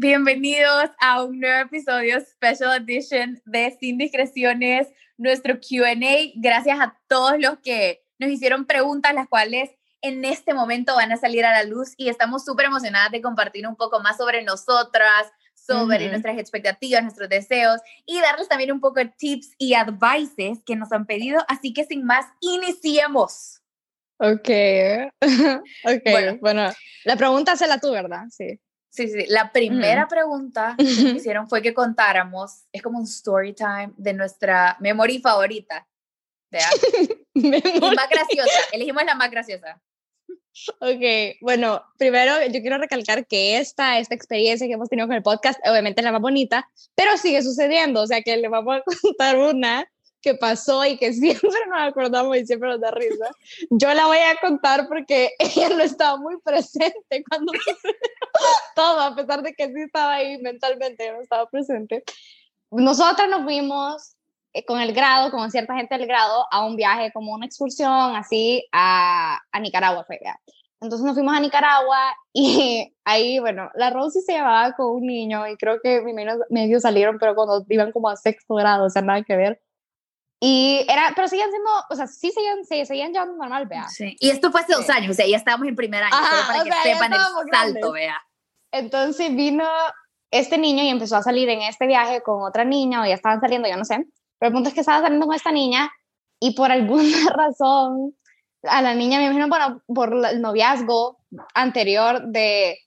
Bienvenidos a un nuevo episodio Special Edition de Sin Discreciones, nuestro QA. Gracias a todos los que nos hicieron preguntas, las cuales en este momento van a salir a la luz y estamos súper emocionadas de compartir un poco más sobre nosotras, sobre nuestras expectativas, nuestros deseos y darles también un poco de tips y advices que nos han pedido. Así que sin más, iniciemos. Ok, ok, bueno, bueno la pregunta es la tú, ¿verdad? Sí. Sí, sí, la primera pregunta que hicieron fue que contáramos, es como un story time de nuestra memoria favorita. más graciosa, elegimos la más graciosa. Ok, bueno, primero yo quiero recalcar que esta, esta experiencia que hemos tenido con el podcast obviamente es la más bonita, pero sigue sucediendo, o sea que le vamos a contar una que pasó y que siempre nos acordamos y siempre nos da risa. Yo la voy a contar porque ella no estaba muy presente cuando todo, a pesar de que sí estaba ahí mentalmente, no estaba presente. Nosotras nos fuimos eh, con el grado, con cierta gente del grado, a un viaje como una excursión así a, a Nicaragua. Fue, Entonces nos fuimos a Nicaragua y ahí, bueno, la Rosy se llevaba con un niño y creo que mi medio salieron, pero cuando iban como a sexto grado, o sea, nada que ver. Y era, pero seguían siendo, o sea, sí seguían, sí, seguían llevando normal, vea. Sí. Y esto fue hace dos años, o sea, ya estábamos en primer año, para que sepan el salto, vea. Entonces vino este niño y empezó a salir en este viaje con otra niña, o ya estaban saliendo, yo no sé. Pero el punto es que estaba saliendo con esta niña y por alguna razón a la niña, me imagino, bueno, por el noviazgo anterior de,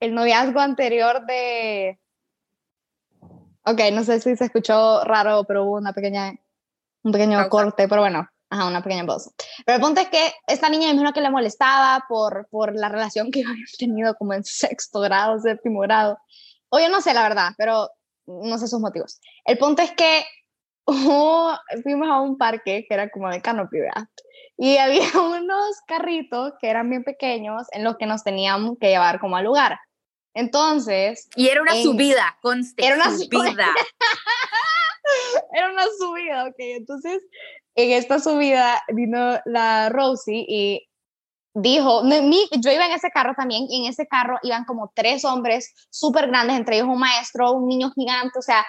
el noviazgo anterior de, Ok, no sé si se escuchó raro, pero hubo una pequeña, un pequeño corte, pero bueno, ajá, una pequeña voz. Pero el punto es que esta niña me imagino que le molestaba por, por la relación que había tenido como en sexto grado, séptimo grado. O yo no sé la verdad, pero no sé sus motivos. El punto es que fuimos a un parque que era como de canopy, ¿verdad? Y había unos carritos que eran bien pequeños en los que nos teníamos que llevar como al lugar. Entonces. Y era una subida, conste. Era una subida. era una subida, ok. Entonces, en esta subida vino la Rosie y dijo, yo iba en ese carro también, y en ese carro iban como tres hombres súper grandes, entre ellos un maestro, un niño gigante, o sea,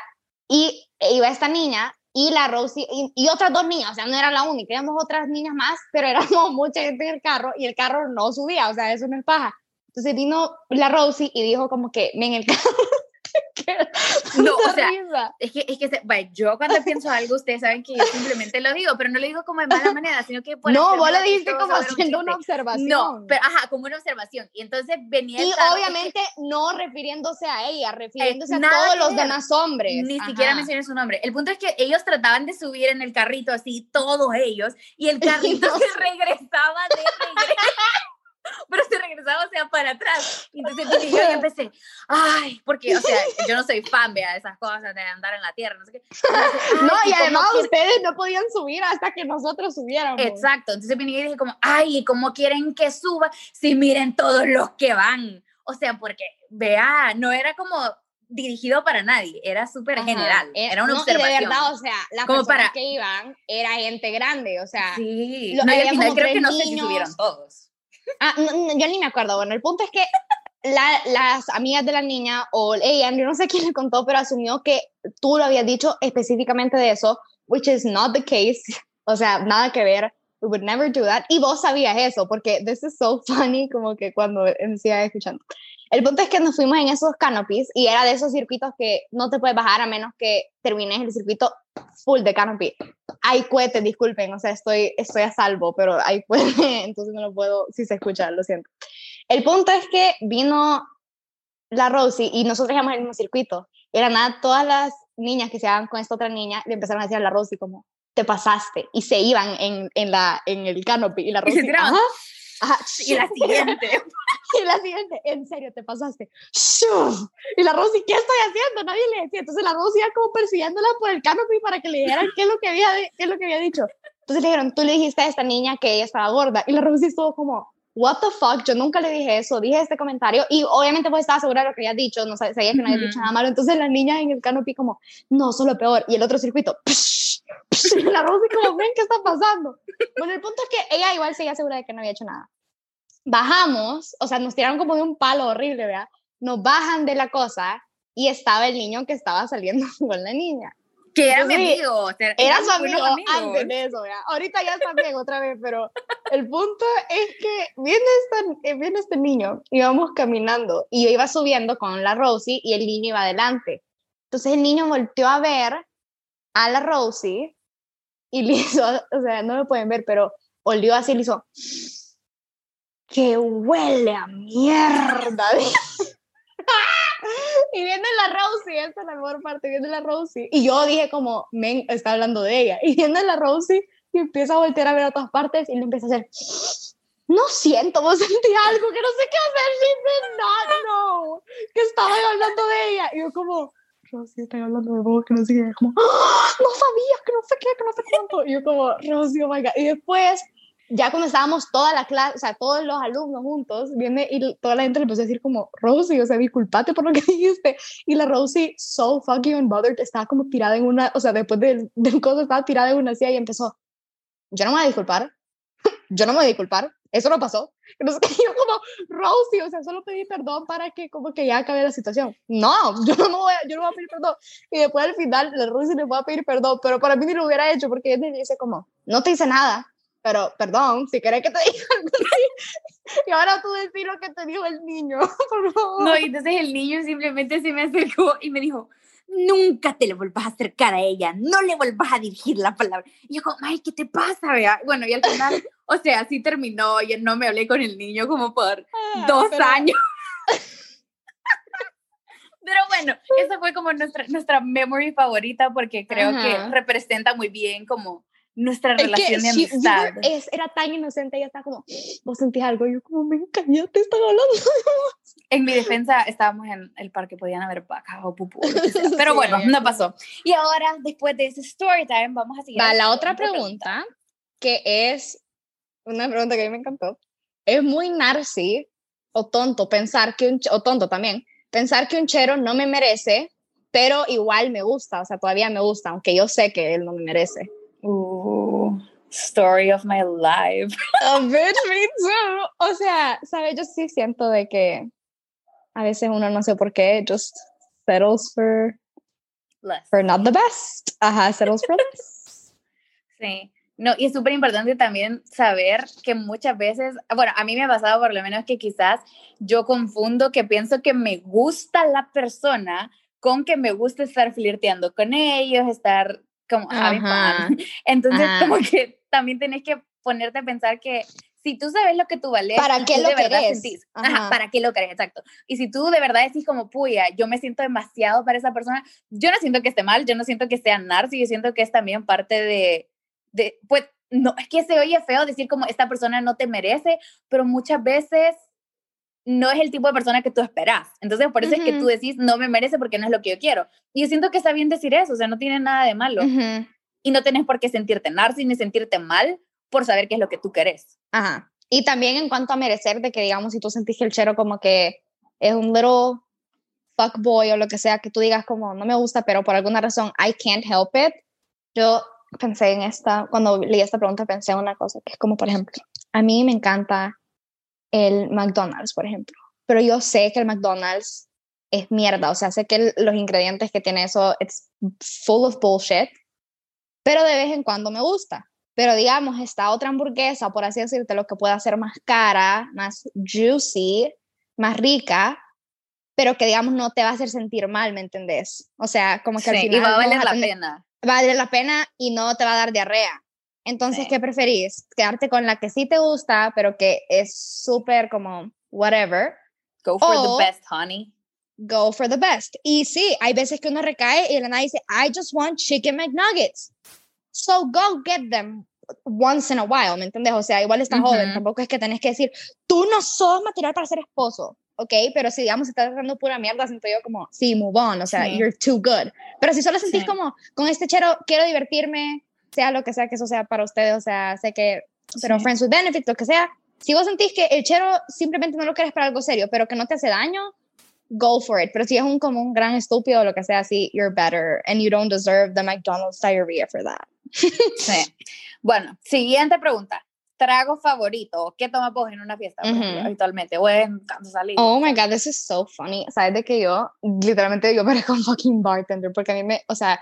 y iba esta niña y la Rosie y, otras dos niñas, o sea, no era la única, éramos otras niñas más, pero éramos mucha gente en el carro y el carro no subía, o sea, eso no es paja. Entonces vino la Rosie y dijo como que, en el carro. no, o sea, es que, es que bueno, yo cuando pienso algo, ustedes saben que yo simplemente lo digo, pero no lo digo como en mala manera, sino que... No, vos lo dijiste como haciendo una observación. No, pero ajá, como una observación. Y entonces venía... Y obviamente no refiriéndose a ella, refiriéndose a todos los demás hombres. Ni siquiera mencioné su nombre. El punto es que ellos trataban de subir en el carrito así, todos ellos, y el carrito se regresaba de regreso pero se regresaba, o sea, para atrás. Y entonces yo empecé, ay, porque, o sea, yo no soy fan, vea, de esas cosas de andar en la tierra, no sé qué. no, y además ustedes no podían subir hasta que nosotros subiéramos. Exacto, entonces vine y dije como, ay, ¿cómo quieren que suba si miren todos los que van? O sea, porque, vea, no era como dirigido para nadie, era súper general, eh, era una observación. de verdad, o sea, las como personas para... que iban era gente grande, o sea, sí, no, y al final creo que no sé si subieron todos. Ah, yo ni me acuerdo. Bueno, el punto es que las amigas de la niña o ella, yo no sé quién le contó, pero asumió que tú lo habías dicho específicamente de eso, which is not the case. O sea, nada que ver. We would never do that. Y vos sabías eso, porque this is so funny, como que cuando decía escuchando. El punto es que nos fuimos en esos canopies y era de esos circuitos que no te puedes bajar a menos que termines el circuito full de canopy. Hay cohetes, disculpen, o sea, estoy, estoy a salvo, pero hay cohetes, entonces no lo puedo, si se escucha, lo siento. El punto es que vino la Rosie y nosotros íbamos en el mismo circuito. Era nada, todas las niñas que se iban con esta otra niña le empezaron a decir a la Rosie como, te pasaste, y se iban en, en, la, en el canopy, y la Rosie, y la siguiente. y la siguiente, en serio, te pasaste. Y la Rosy, ¿qué estoy haciendo? Nadie le decía. Entonces la Rosy iba como persiguiéndola por el canopy para que le dijeran qué es lo que había, qué es lo que había dicho. Entonces le dijeron, tú le dijiste a esta niña que ella estaba gorda. Y la Rosy estuvo como, what the fuck, yo nunca le dije eso, dije este comentario y obviamente pues estaba segura de lo que había dicho, no sabía que no había dicho nada malo, entonces la niña en el canopy como, no, solo peor, y el otro circuito, y la Rosy como, ven, ¿qué está pasando? Bueno, el punto es que ella igual seguía segura de que no había hecho nada. Bajamos, o sea, nos tiraron como de un palo horrible, ¿verdad? nos bajan de la cosa y estaba el niño que estaba saliendo con la niña. Que era mi amigo. era su amigo antes de eso, ¿ya? Ahorita ya está bien otra vez, pero el punto es que viene, esta, eh, viene este niño, íbamos caminando y yo iba subiendo con la Rosie y el niño iba adelante. Entonces el niño volteó a ver a la Rosie y le hizo, o sea, no lo pueden ver, pero olió así y le hizo, que huele a mierda. y viene la Rosie, esta es la mejor parte, viene la Rosie. Y yo dije como, men, está hablando de ella. Y viene la Rosie y empieza a voltear a ver a todas partes y le empieza a hacer, no siento, vos sentí algo que no sé qué hacer. She no, no, que estaba hablando de ella. Y yo como, Rosie, estoy hablando de vos, que no sé qué. Como, ¡Ah! no sabías, que no sé qué, que no sé cuánto. Y yo como, Rosie, oh my God. Y después ya cuando estábamos toda la clase, o sea, todos los alumnos juntos, viene y toda la gente le empezó a decir como, Rosie, o sea, disculpate por lo que dijiste. Y la Rosie, so fucking unbothered, estaba como tirada en una, o sea, después del, del coso estaba tirada en una silla y empezó, yo no me voy a disculpar, yo no me voy a disculpar, eso no pasó. Entonces yo como, Rosie, o sea, solo pedí perdón para que como que ya acabe la situación. No, yo no, voy a, yo no voy a pedir perdón. Y después al final la Rosie le fue a pedir perdón, pero para mí ni lo hubiera hecho porque ella dice como, no te hice nada, pero perdón, si querés que te diga algo y ahora tú decís lo que te dijo el niño, por favor. No, y entonces el niño simplemente se me acercó y me dijo, nunca te le vuelvas a acercar a ella, no le vuelvas a dirigir la palabra. Y yo como, ay, ¿qué te pasa? Vea? Bueno, y al final, o sea, así terminó y no me hablé con el niño como por ah, dos años. Pero bueno, esa fue como nuestra, nuestra memory favorita porque creo que representa muy bien como nuestra relación de amistad. es, era tan inocente, ella estaba como, vos sentís algo, yo como, me te están hablando. En mi defensa, estábamos en el parque, podían haber vacas o pupú, pero bueno, no pasó. Y ahora, después de ese story time, vamos a seguir. Va, la otra pregunta, que es una pregunta que a mí me encantó, es muy narci o tonto pensar que un, o tonto también, pensar que un chero no me merece, pero igual me gusta, o sea, todavía me gusta, aunque yo sé que él no me merece. Uh, story of my life. A bit me too. O sea, ¿sabes? Yo sí siento de que a veces uno no sé por qué just settles for less. For not the best. Ajá, settles for less. Sí. No, y es súper importante también saber que muchas veces, bueno, a mí me ha pasado por lo menos que quizás yo confundo que pienso que me gusta la persona con que me gusta estar flirteando con ellos, estar como Entonces, como que también tenés que ponerte a pensar que si tú sabes lo que tú vales, ¿para qué lo de verdad sentís? ¿para qué lo querés? Exacto. Y si tú de verdad decís como, puya, yo me siento demasiado para esa persona, yo no siento que esté mal, yo no siento que sea narcis, yo siento que es también parte de, de, pues, no, es que se oye feo decir como, esta persona no te merece, pero muchas veces no es el tipo de persona que tú esperas. Entonces, por eso es que tú decís, no me merece porque no es lo que yo quiero. Y yo siento que está bien decir eso, o sea, no tiene nada de malo. Y no tenés por qué sentirte narcis ni sentirte mal por saber qué es lo que tú querés. Ajá. Y también en cuanto a merecer, de que digamos, si tú sentís que el chero como que es un little fuckboy o lo que sea, que tú digas como, no me gusta, pero por alguna razón, I can't help it. Yo pensé en esta, cuando leí esta pregunta, pensé en una cosa, que es como, por ejemplo, a mí me encanta el McDonald's, por ejemplo. Pero yo sé que el McDonald's es mierda, o sea, sé que los ingredientes que tiene eso, it's full of bullshit, pero de vez en cuando me gusta. Pero digamos, esta otra hamburguesa, por así decirte, lo que puede hacer más cara, más juicy, más rica, pero que digamos no te va a hacer sentir mal, ¿me entendés? O sea, como que al final... Y va a valer la pena. Va a valer la pena y no te va a dar diarrea. Entonces, ¿qué preferís? ¿Quedarte con la que sí te gusta, pero que es súper como whatever? Go for the best, honey. Go for the best. Y sí, hay veces que uno recae y la nada dice, I just want chicken McNuggets. So go get them once in a while, ¿me entiendes? O sea, igual estás joven, tampoco es que tenés que decir, tú no sos material para ser esposo, ¿ok? Pero si, digamos, estás dando pura mierda, siento yo como, sí, move on, o sea, you're too good. Pero si solo sentís como, con este chero, quiero divertirme, sea lo que sea que eso sea para ustedes, o sea, sé que, pero friends with benefits, lo que sea, si vos sentís que el chero simplemente no lo quieres para algo serio, pero que no te hace daño, go for it. Pero si es un como un gran estúpido o lo que sea así, you're better and you don't deserve the McDonald's diarrhea for that. Sí. Bueno, siguiente pregunta. trago favorito, ¿qué tomas vos en una fiesta habitualmente o en cuando salís? Oh my god, this is so funny. Sabes de que yo literalmente yo parezco un fucking bartender porque a mí me, o sea,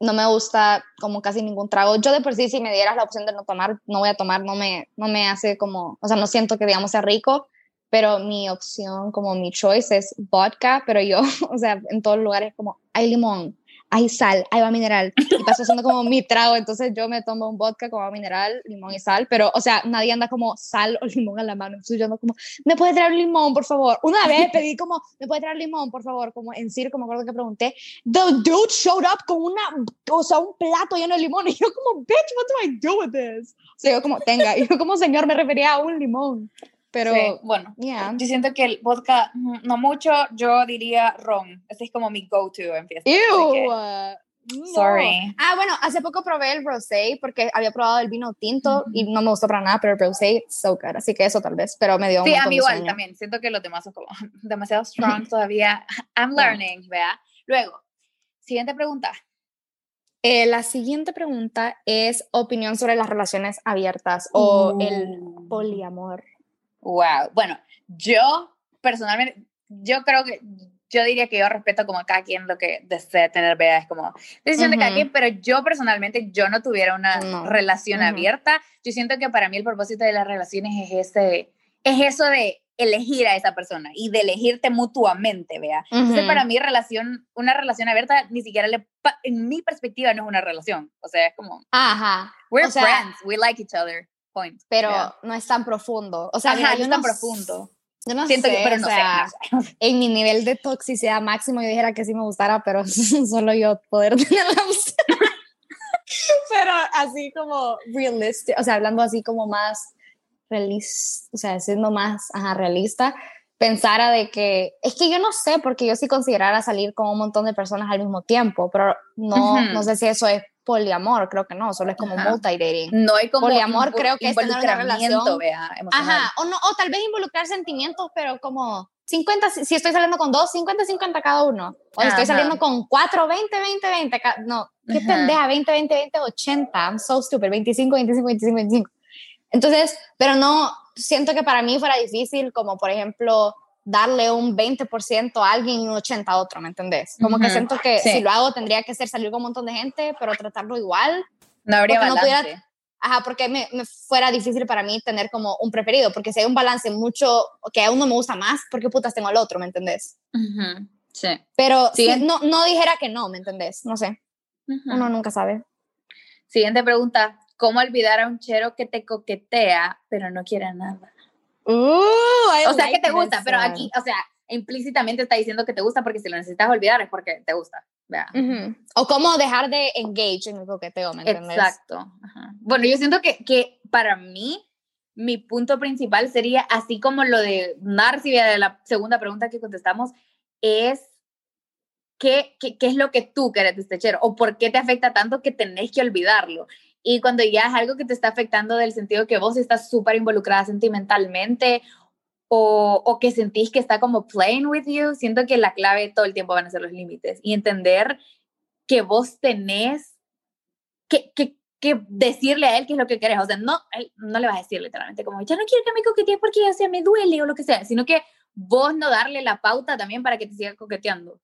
no me gusta como casi ningún trago. Yo de por sí si me dieras la opción de no tomar, no voy a tomar, no me no me hace como, o sea, no siento que digamos sea rico, pero mi opción como mi choice es vodka, pero yo, o sea, en todos lugares como hay limón, hay sal, hay agua mineral, y paso haciendo como mi trago, entonces yo me tomo un vodka con agua mineral, limón y sal, pero, o sea, nadie anda como sal o limón en la mano, entonces yo ando como, ¿me puede traer limón, por favor? Una vez pedí como, ¿me puede traer limón, por favor? Como en circo, me acuerdo que pregunté, the dude showed up con una, o sea, un plato lleno de limón, y yo como, bitch, what do I do with this? O sea, yo como, tenga, y yo como, señor, me refería a un limón. Pero bueno, yo siento que el vodka, mm, no mucho, yo diría ron. Ese es como mi go-to en fiesta. Sorry. Ah, bueno, hace poco probé el rosé porque había probado el vino tinto y no me gustó para nada, pero el rosé, so good. Así que eso tal vez, pero me dio Sí, a mí igual también. Siento que los demás son como demasiado strong todavía. I'm learning, vea. Luego, siguiente pregunta. Eh, la siguiente pregunta es opinión sobre las relaciones abiertas o el uh. poliamor. Wow. Bueno, yo personalmente, yo creo que yo diría que yo respeto como a cada quien lo que desea tener, vea, es como decisión de cada quien, pero yo personalmente, yo no tuviera una relación abierta. Yo siento que para mí el propósito de las relaciones es ese, es eso de elegir a esa persona y de elegirte mutuamente, vea. Entonces, para mí, relación, una relación abierta, ni siquiera le, en mi perspectiva, no es una relación. O sea, es como, Ajá. We're friends, we like each other. Pero no es tan profundo. O sea, no es tan profundo. Yo no Siento sé, que, pero no, sé, en mi nivel de toxicidad máximo yo dijera que sí me gustara, pero solo yo poder tener la pero así como realista, o sea, hablando así como más realista, o sea, siendo más ajá, realista, pensara de que, es que yo no sé, porque yo sí considerara salir con un montón de personas al mismo tiempo, pero no, no sé si eso es poliamor, creo que no, solo es como multi-dating. No hay como poliamor, creo que es tener una relación. Vea, Ajá, o, no, o tal vez involucrar sentimientos, pero como 50, si estoy saliendo con dos, 50, 50 cada uno. O estoy saliendo con cuatro, 20, 20, 20. No, qué pendeja, 20, 20, 20, 80. I'm so stupid. 25, 25, 25, 25. Entonces, pero no, siento que para mí fuera difícil, como por ejemplo, darle un 20% a alguien y un 80% a otro, ¿me entendés? Como que siento que si lo hago tendría que ser salir con un montón de gente, pero tratarlo igual. No habría balance. ajá, porque me, me, fuera difícil para mí tener como un preferido, porque si hay un balance mucho, que a uno me gusta más, ¿por qué putas tengo al otro, ¿me entendés? Sí. Pero si no, no dijera que no, ¿me entendés? No sé. Uno nunca sabe. Siguiente pregunta. ¿Cómo olvidar a un chero que te coquetea, pero no quiere nada? Uh, o sea, que te gusta, pero aquí, o sea, implícitamente está diciendo que te gusta porque si lo necesitas olvidar es porque te gusta. O cómo dejar de engage en el coqueteo, ¿me entiendes? Exacto. Bueno, yo siento que, que para mí, mi punto principal sería, así como lo de Narci, de la segunda pregunta que contestamos, es ¿qué, qué, qué es lo que tú quieres de este chero? ¿O por qué te afecta tanto que tenés que olvidarlo? Y cuando ya es algo que te está afectando del sentido que vos estás súper involucrada sentimentalmente o, que sentís que está como playing with you, siento que la clave todo el tiempo van a ser los límites y entender que vos tenés que, que, que decirle a él qué es lo que querés. O sea, no, no le vas a decir literalmente como, ya no quiero que me coquetee porque ya sea me duele o lo que sea, sino que vos no darle la pauta también para que te siga coqueteando.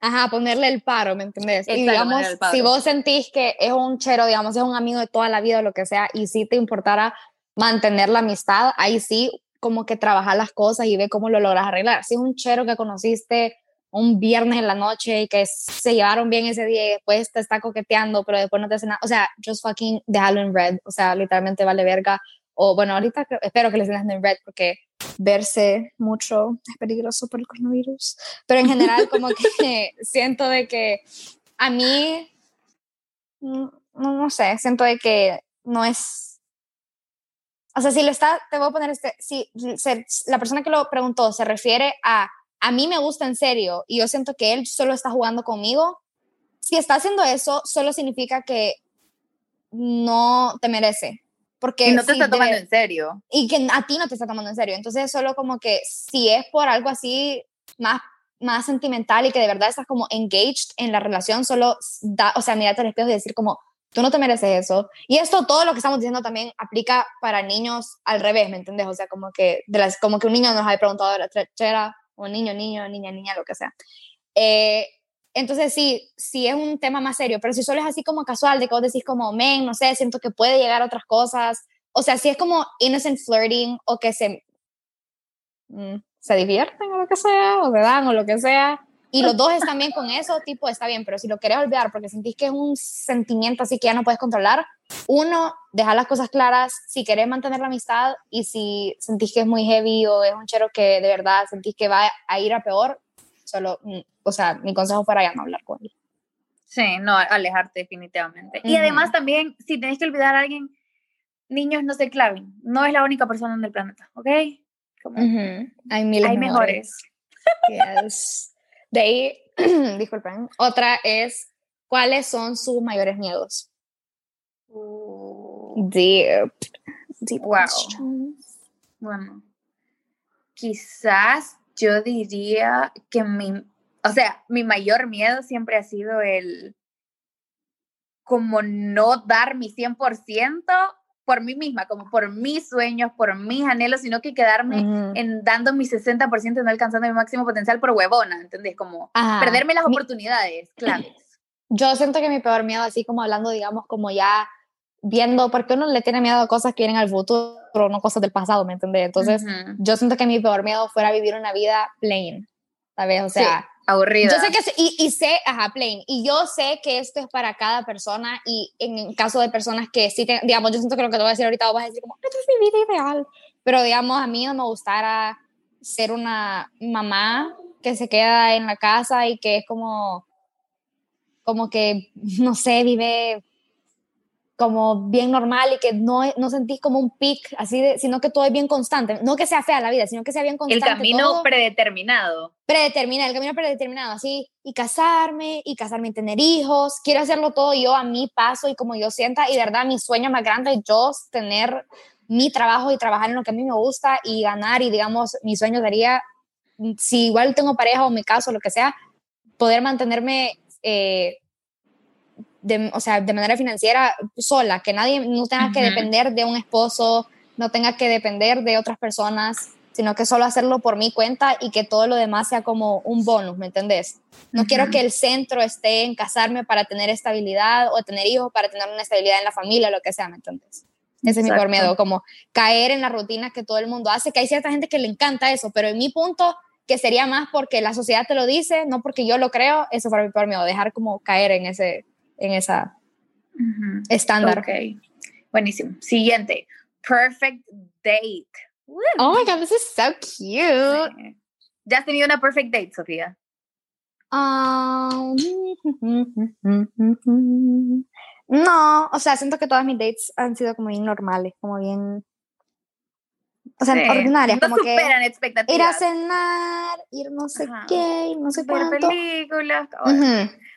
Ajá, ponerle el paro, ¿me entendés? y digamos, si vos sentís que es un chero, digamos, es un amigo de toda la vida o lo que sea, y si te importara mantener la amistad, ahí sí, como que trabajar las cosas y ve cómo lo logras arreglar. Si es un chero que conociste un viernes en la noche y que se llevaron bien ese día y después te está coqueteando, pero después no te hace nada, o sea, just fucking déjalo en red, o sea, literalmente vale verga. O bueno, ahorita espero que les den en red porque verse mucho es peligroso por el coronavirus, pero en general como que siento de que a mí, mm, no, no, sé, siento de que no es, o sea, si le está, te voy a poner este, si la persona que lo preguntó se refiere a, a mí me gusta en serio y yo siento que él solo está jugando conmigo, si está haciendo eso, solo significa que no te merece, porque y no te está tomando en serio. Y que a ti no te está tomando en serio. Entonces, solo como que si es por algo así más, más sentimental y que de verdad estás como engaged en la relación, solo da, o sea, mirarte al espejo y decir como, tú no te mereces eso. Y esto, todo lo que estamos diciendo también aplica para niños al revés, ¿me entiendes? O sea, como que, de las, como que un niño nos ha preguntado de la trechera, o niño, niño, niña, niña, lo que sea. Eh, entonces sí, sí es un tema más serio, pero si solo es así como casual, de que vos decís como, men, no sé, siento que puede llegar a otras cosas, o sea, si es como innocent flirting o que se, mm, se divierten o lo que sea, o se dan o lo que sea, y los dos están bien con eso, tipo, está bien, pero si lo querés olvidar porque sentís que es un sentimiento así que ya no puedes controlar, uno, dejar las cosas claras si querés mantener la amistad y si sentís que es muy heavy o es un chero que de verdad sentís que va a ir a peor, solo, mm, o sea, mi consejo fuera ya no hablar con él. Sí, no, alejarte definitivamente. Y además también, si tenés que olvidar a alguien, niños no se claven, no es la única persona en el planeta, ¿ok? Hay miles Hay mejores. yes. De ahí, disculpen, otra es, ¿cuáles son sus mayores miedos? Uh, deep. Deep wow. Bueno, quizás yo diría que mi, o sea, mi mayor miedo siempre ha sido el como no dar mi 100% por mí misma, como por mis sueños, por mis anhelos, sino que quedarme en dando mi 60% y no alcanzando mi máximo potencial por huevona, ¿entendés? Como perderme las oportunidades claves. Yo siento que mi peor miedo, así como hablando, digamos, como ya viendo, porque uno le tiene miedo a cosas que vienen al futuro, no cosas del pasado, ¿me entiendes? Entonces, yo siento que mi peor miedo fuera vivir una vida plain, ¿sabes? O sea, aburrida. Yo sé que, y, y, sé, ajá, plain, y yo sé que esto es para cada persona, y en caso de personas que sí, digamos, yo siento que lo que te voy a decir ahorita, vas a decir como, esto es mi vida ideal, pero digamos, a mí no me gustara ser una mamá que se queda en la casa y que es como, como que, no sé, vive como bien normal y que no, no sentís como un pic así de, sino que todo es bien constante, no que sea fea la vida, sino que sea bien constante. El camino predeterminado. Predeterminado, el camino predeterminado, así, y casarme, y casarme y tener hijos, quiero hacerlo todo yo a mi paso y como yo sienta, y de verdad mi sueño más grande es yo tener mi trabajo y trabajar en lo que a mí me gusta y ganar, y digamos, mi sueño sería, si igual tengo pareja o mi caso, lo que sea, poder mantenerme eh, de, o sea, de manera financiera sola, que nadie no tenga que depender de un esposo, no tenga que depender de otras personas, sino que solo hacerlo por mi cuenta y que todo lo demás sea como un bonus, ¿me entendés? No quiero que el centro esté en casarme para tener estabilidad o tener hijos para tener una estabilidad en la familia, lo que sea, ¿me entendés? Ese es mi peor miedo, como caer en la rutina que todo el mundo hace, que hay cierta gente que le encanta eso, pero en mi punto, que sería más porque la sociedad te lo dice, no porque yo lo creo, eso fue mi peor miedo, dejar como caer en ese, en esa estándar. Ok, buenísimo. Siguiente, perfect date. Oh my god, this is so cute. ¿Ya has tenido una perfect date, Sofía? Um, no, o sea, siento que todas mis dates han sido como bien normales, como bien o sea, ordinarias, no como superan expectativas. Ir a cenar, ir no sé qué, no sé Ver películas.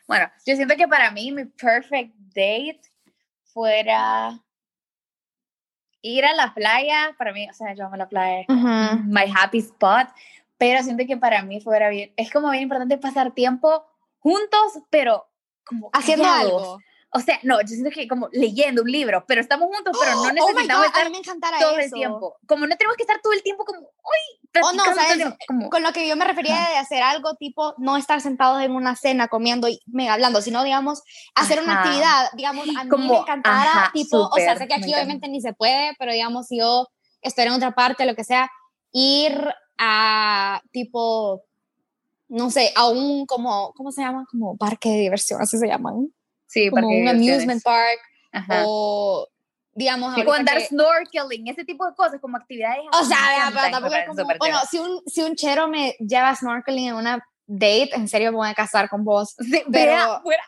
Bueno, yo siento que para mí mi perfect date fuera ir a la playa, para mí, o sea, yo amo la playa, my happy spot, pero siento que para mí fuera bien, es como bien importante pasar tiempo juntos, pero como haciendo algo. O sea, no, yo siento que como leyendo un libro, pero estamos juntos, pero no oh necesitamos estar todo el tiempo. Como no tenemos que estar todo el tiempo como, uy, oh, no, Como... Con lo que yo me refería de hacer algo tipo, no estar sentados en una cena comiendo y mega hablando, sino, digamos, hacer una actividad, digamos, a mí como, me encantara, tipo, o sea, sé que aquí obviamente ni se puede, pero digamos, si yo estoy en otra parte, lo que sea, ir a, tipo, no sé, a un, como, ¿cómo se llama? Como parque de diversión, así se llaman Sí, como un amusement park o digamos como andar snorkeling ese tipo de cosas como actividades o sea pero tampoco es como bueno si un si un chero me lleva snorkeling en una date en serio me voy a casar con vos sí, pero fuera,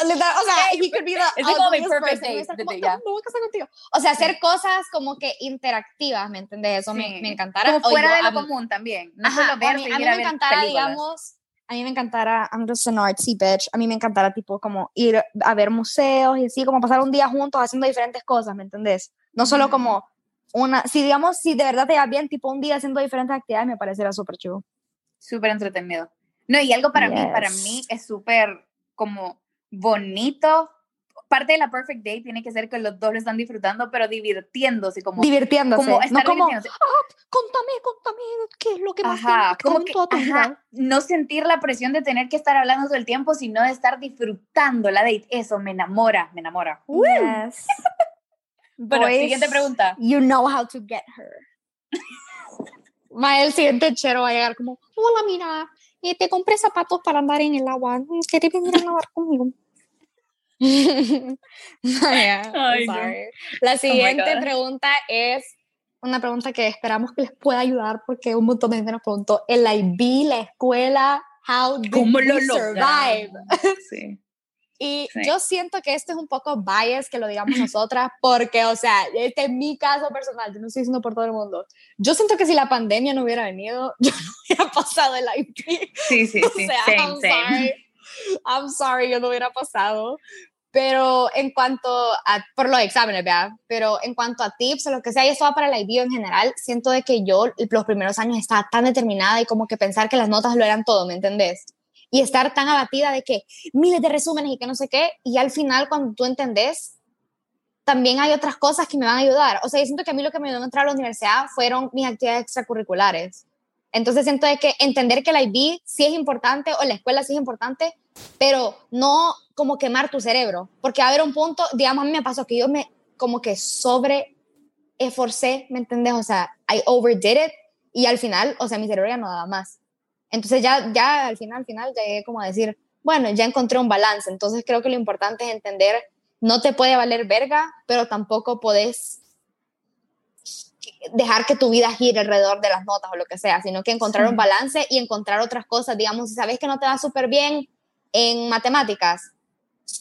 o sea, he could be the como mi perfect a casar contigo. O sea, hacer cosas como que interactivas, ¿me entiendes? Eso me, me encantará. Como fuera de lo común también. No solo ver, a mí, a mí me encantará, digamos, a mí me encantara, I'm just an artsy bitch, a mí me encantará tipo como ir a ver museos y así, como pasar un día juntos haciendo diferentes cosas, ¿me entendés? No solo como una, si digamos, si de verdad te va bien, tipo un día haciendo diferentes actividades, me parecerá súper chulo. Súper entretenido. No, y algo para mí, para mí es súper como bonito, parte de la perfect day tiene que ser que los dos lo están disfrutando, pero divirtiéndose, como divirtiéndose, como no como, ah, contame, contame, qué es lo que más ajá, como que, ajá, no sentir la presión de tener que estar hablando todo el tiempo, sino de estar disfrutando la date, eso me enamora, me enamora. Yes. bueno, siguiente pregunta. You know how to get her. Ma, el siguiente chero va a llegar como, hola, mira, eh, te compré zapatos para andar en el agua, ¿quieres venir a nadar conmigo? La oh siguiente pregunta es una pregunta que esperamos que les pueda ayudar porque un montón de gente nos preguntó, el IB, la escuela, how did ¿Cómo lo survive? Sí. Y yo siento que esto es un poco bias que lo digamos nosotras, porque, o sea, este es mi caso personal, yo no estoy diciendo por todo el mundo. Yo siento que si la pandemia no hubiera venido, yo no hubiera pasado el IP. Sí, sí, sí. o sea, I'm Sorry. I'm sorry, yo no hubiera pasado. Pero en cuanto a, por los exámenes, ¿verdad? Pero en cuanto a tips o lo que sea, y esto va para el IB en general, siento de que yo los primeros años estaba tan determinada y como que pensar que las notas lo eran todo, ¿me entendés? y estar tan abatida de que miles de resúmenes y que no sé qué, y al final cuando tú entendés, también hay otras cosas que me van a ayudar. O sea, yo siento que a mí lo que me ayudó a entrar a la universidad fueron mis actividades extracurriculares. Entonces siento de que entender que la IB sí es importante o la escuela sí es importante, pero no como quemar tu cerebro, porque a haber un punto, digamos, a mí me pasó que yo me como que sobre esforcé, ¿me entiendes? O sea, I overdid it y al final, o sea, mi cerebro ya no daba más. Entonces ya, ya al final, al final llegué como a decir, bueno, ya encontré un balance. Entonces creo que lo importante es entender, no te puede valer verga, pero tampoco podés dejar que tu vida gire alrededor de las notas o lo que sea, sino que encontrar un balance y encontrar otras cosas. Digamos, si sabes que no te va súper bien en matemáticas,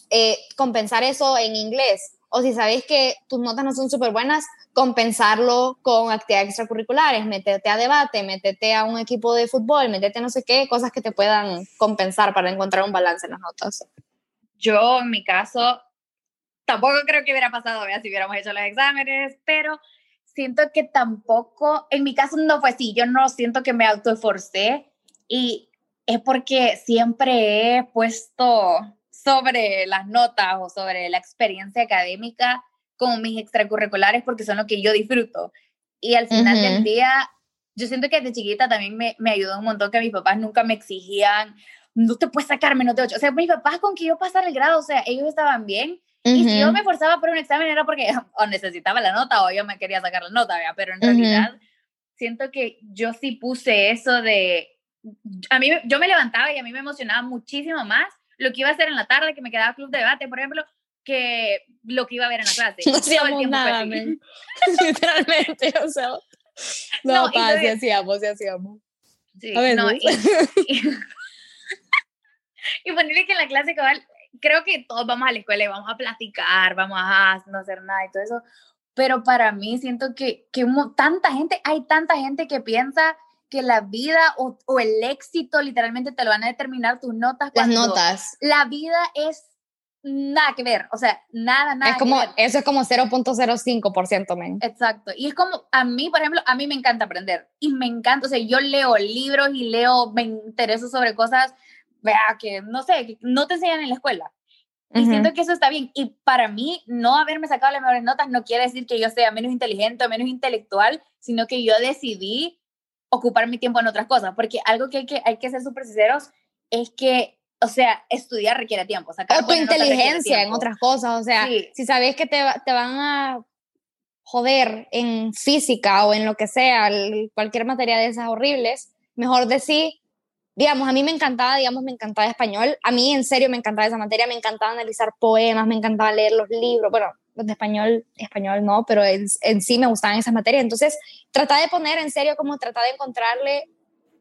eh, compensar eso en inglés. O si sabes que tus notas no son súper buenas, compensarlo con actividades extracurriculares, métete a debate, métete a un equipo de fútbol, métete no sé qué, cosas que te puedan compensar para encontrar un balance en las notas. Yo, en mi caso, tampoco creo que hubiera pasado ¿vea? si hubiéramos hecho los exámenes, pero siento que tampoco, en mi caso no fue así, yo no siento que me autoforcé y es porque siempre he puesto sobre las notas o sobre la experiencia académica como mis extracurriculares porque son lo que yo disfruto. Y al final del día, yo siento que desde chiquita también me, me ayudó un montón que mis papás nunca me exigían, no te puedes sacar menos de 8. O sea, mis papás con que yo pasara el grado, o sea, ellos estaban bien. Y si yo me forzaba por un examen era porque o necesitaba la nota o yo me quería sacar la nota, pero en realidad siento que yo sí puse eso de... A mí, yo me levantaba y a mí me emocionaba muchísimo más lo que iba a hacer en la tarde, que me quedaba club de debate, por ejemplo, que lo que iba a ver en la clase. No hacíamos nada, literalmente, o sea. No, no pa, hacíamos, sí hacíamos. Sí, no, y, y, ponerle que en la clase cabal, creo que todos vamos a la escuela y vamos a platicar, vamos a no hacer nada y todo eso, pero para mí siento que, que tanta gente, hay tanta gente que piensa que la vida o, o, el éxito literalmente te lo van a determinar tus notas. Las notas. La vida es nada que ver, o sea, nada, nada. Es como, que ver. eso es como 0.05%, men. Exacto. Y es como, a mí, por ejemplo, a mí me encanta aprender y me encanta, o sea, yo leo libros y leo, me intereso sobre cosas, vea, que no sé, que no te enseñan en la escuela. Y siento que eso está bien. Y para mí, no haberme sacado las mejores notas no quiere decir que yo sea menos inteligente o menos intelectual, sino que yo decidí ocupar mi tiempo en otras cosas. Porque algo que hay que, hay que ser súper sinceros es que o sea, estudiar requiere tiempo. Sacar o tu inteligencia en otras cosas. O sea, si sabes que te, te, van a joder en física o en lo que sea, cualquier materia de esas horribles, mejor decir, digamos, a mí me encantaba, digamos, me encantaba español. A mí, en serio, me encantaba esa materia. Me encantaba analizar poemas, me encantaba leer los libros. Bueno, de español, español no, pero en, en sí me gustaban esas materias. Entonces, trata de poner en serio, como tratar de encontrarle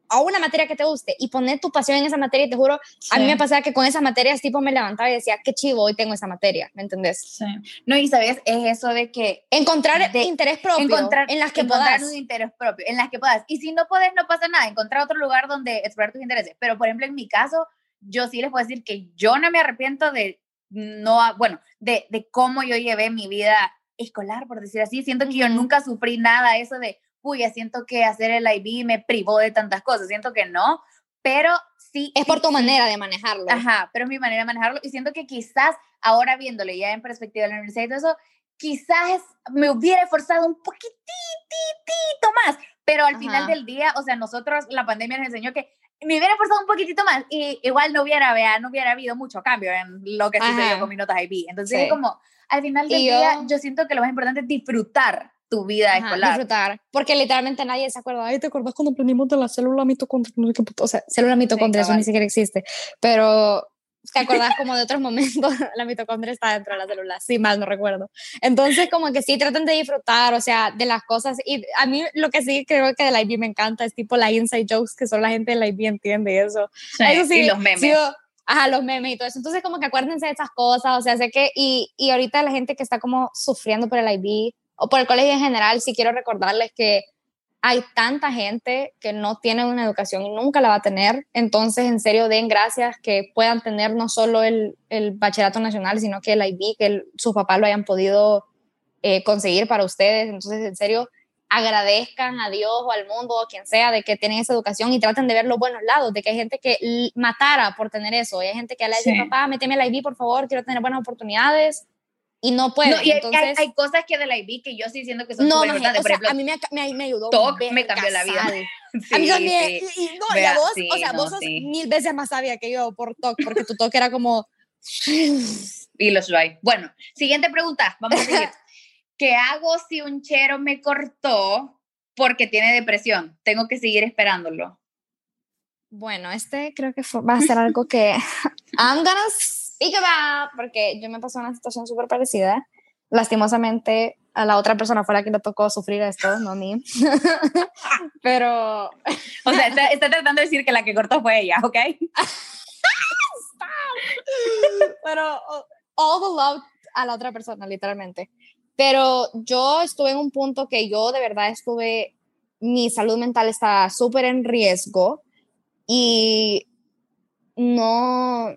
a una materia que te guste y poner tu pasión en esa materia y te juro, a mí me pasaba que con esas materias tipo me levantaba y decía, qué chivo, hoy tengo esa materia, ¿me entendés? Sí. No, y sabes, es eso de que... Encontrar de, interés propio encontrar, en las que encontrar puedas. un interés propio, en las que puedas. Y si no puedes, no pasa nada, encontrar otro lugar donde explorar tus intereses. Pero, por ejemplo, en mi caso, yo sí les puedo decir que yo no me arrepiento de no, bueno, de, de cómo yo llevé mi vida escolar, por decir así. Siento que yo nunca sufrí nada eso de, uy, siento que hacer el IB me privó de tantas cosas, siento que no, pero sí. Es por tu manera de manejarlo. Ajá, pero es mi manera de manejarlo y siento que quizás ahora viéndole ya en perspectiva de la universidad y todo eso, quizás me hubiera esforzado un poquitito más, pero al final del día, o sea, nosotros, la pandemia nos enseñó que me hubiera esforzado un poquitito más y igual no hubiera, vea, no hubiera habido mucho cambio en lo que sucedió Ajá. con mis notas IB. Entonces, Sí. es como, al final del Y día, yo- yo siento que lo más importante es disfrutar tu vida Ajá, escolar. disfrutar. Porque literalmente nadie se acuerda. Ay, ¿te acuerdas cuando aprendimos de la célula mitocondria? No sé qué puto- O sea, célula mitocondria, eso cabal. ni siquiera existe. Pero te acordás como de otros momentos. la mitocondria está dentro de la célula. Sí, mal, no recuerdo. Entonces, como que sí, traten de disfrutar, o sea, de las cosas. Y a mí lo que sí creo que de la IB me encanta es tipo la inside jokes que solo la gente de la IB entiende eso. Sí, Eso sí, y los memes. sí, ajá, los memes y todo eso. Entonces, como que acuérdense de esas cosas, o sea, sé que, y, y ahorita la gente que está como sufriendo por el IB o por el colegio en general, sí quiero recordarles que hay tanta gente que no tiene una educación y nunca la va a tener. Entonces, en serio, den gracias que puedan tener no solo el, el bachillerato nacional, sino que el IB, que el- sus papás lo hayan podido eh, conseguir para ustedes. Entonces, en serio, agradezcan a Dios o al mundo o a quien sea de que tienen esa educación y traten de ver los buenos lados, de que hay gente que matara por tener eso. Y hay gente que le dice, Sí. papá, méteme al IB, por favor, quiero tener buenas oportunidades. Y no pueden. No, y hay, hay- Entonces, hay cosas que de la IB que yo sí siento que son no, importantes. o sea, a mí me, me, me ayudó. TOC me cambió la vida. sí, a mí también. sí. Y, y no, y Vea, a vos, sí, o sea, no, vos sos mil veces más sabia que yo por TOC, porque tu TOC era como. Y los hay. Bueno, siguiente pregunta. Vamos a seguir. ¿Qué hago si un chero me cortó porque tiene depresión? Tengo que seguir esperándolo. Bueno, este creo que fue- va a ser algo que I'm gonna speak about, porque yo me pasó una situación súper parecida. Lastimosamente, a la otra persona fue la que le tocó sufrir esto, no a mí. Pero O sea, está, está tratando de decir que la que cortó fue ella, ¿ok? pero all the love a la otra persona, literalmente. Pero yo estuve en un punto que yo de verdad estuve, mi salud mental estaba súper en riesgo y no,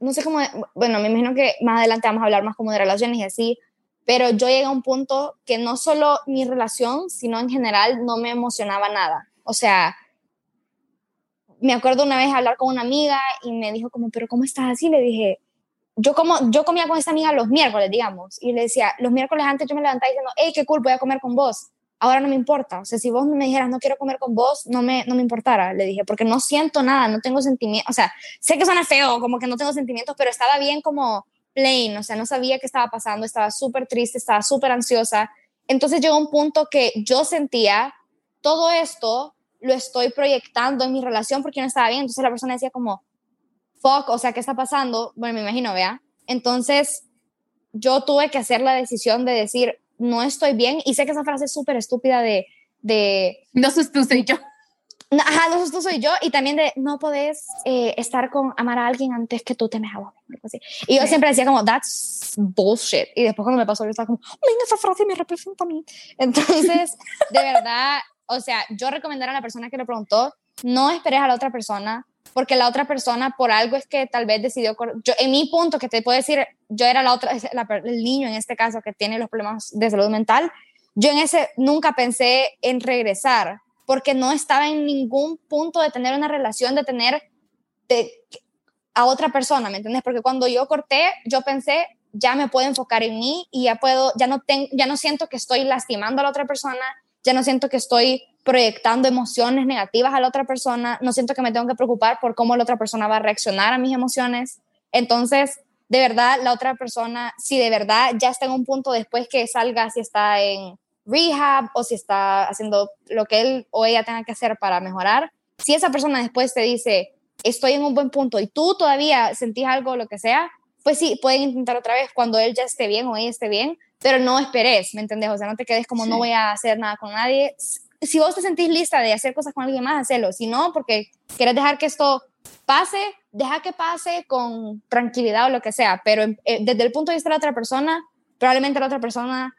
no sé cómo, bueno, me imagino que más adelante vamos a hablar más como de relaciones y así, pero yo llegué a un punto que no solo mi relación, sino en general no me emocionaba nada. O sea, me acuerdo una vez hablar con una amiga y me dijo como, pero ¿cómo estás así? Le dije, yo, como, yo comía con esta amiga los miércoles, digamos, y le decía, los miércoles antes yo me levantaba diciendo, hey, qué cool, voy a comer con vos. Ahora no me importa, o sea, si vos me dijeras, no quiero comer con vos, no me, no me importara, le dije, porque no siento nada, no tengo sentimientos, o sea, sé que suena feo, como que no tengo sentimientos, pero estaba bien como plain, o sea, no sabía qué estaba pasando, estaba súper triste, estaba súper ansiosa. Entonces llegó un punto que yo sentía todo esto lo estoy proyectando en mi relación porque no estaba bien. Entonces la persona decía como, fuck, o sea, ¿qué está pasando? Bueno, me imagino, vea. Entonces yo tuve que hacer la decisión de decir, no estoy bien. Y sé que esa frase es súper estúpida de, de, No sos tú, soy yo. no, ajá, no sos tú, soy yo. Y también de, no podés eh, estar con, amar a alguien antes que tú te me algo así. Y yo Sí. siempre decía como, that's bullshit. Y después cuando me pasó, yo estaba como, venga, esa frase me representa a mí. Entonces, de verdad, o sea, yo recomendar a la persona que le preguntó, no esperes a la otra persona, porque la otra persona por algo es que tal vez decidió, yo en mi punto que te puedo decir, yo era la otra, el niño en este caso que tiene los problemas de salud mental, yo en ese nunca pensé en regresar, porque no estaba en ningún punto de tener una relación, de tener a otra persona, ¿me entiendes? Porque cuando yo corté, yo pensé, ya me puedo enfocar en mí y ya puedo, ya no, tengo ya no siento que estoy lastimando a la otra persona, ya no siento que estoy proyectando emociones negativas a la otra persona, no siento que me tengo que preocupar por cómo la otra persona va a reaccionar a mis emociones. Entonces, de verdad, la otra persona, si de verdad ya está en un punto después que salga, si está en rehab o si está haciendo lo que él o ella tenga que hacer para mejorar, si esa persona después te dice, estoy en un buen punto y tú todavía sentís algo o lo que sea, pues sí, pueden intentar otra vez cuando él ya esté bien o ella esté bien, pero no esperes, ¿me entendés? O sea, no te quedes como Sí. no voy a hacer nada con nadie. Si vos te sentís lista de hacer cosas con alguien más, hacelo. Si no, porque quieres dejar que esto pase, deja que pase con tranquilidad o lo que sea, pero eh, desde el punto de vista de la otra persona, probablemente la otra persona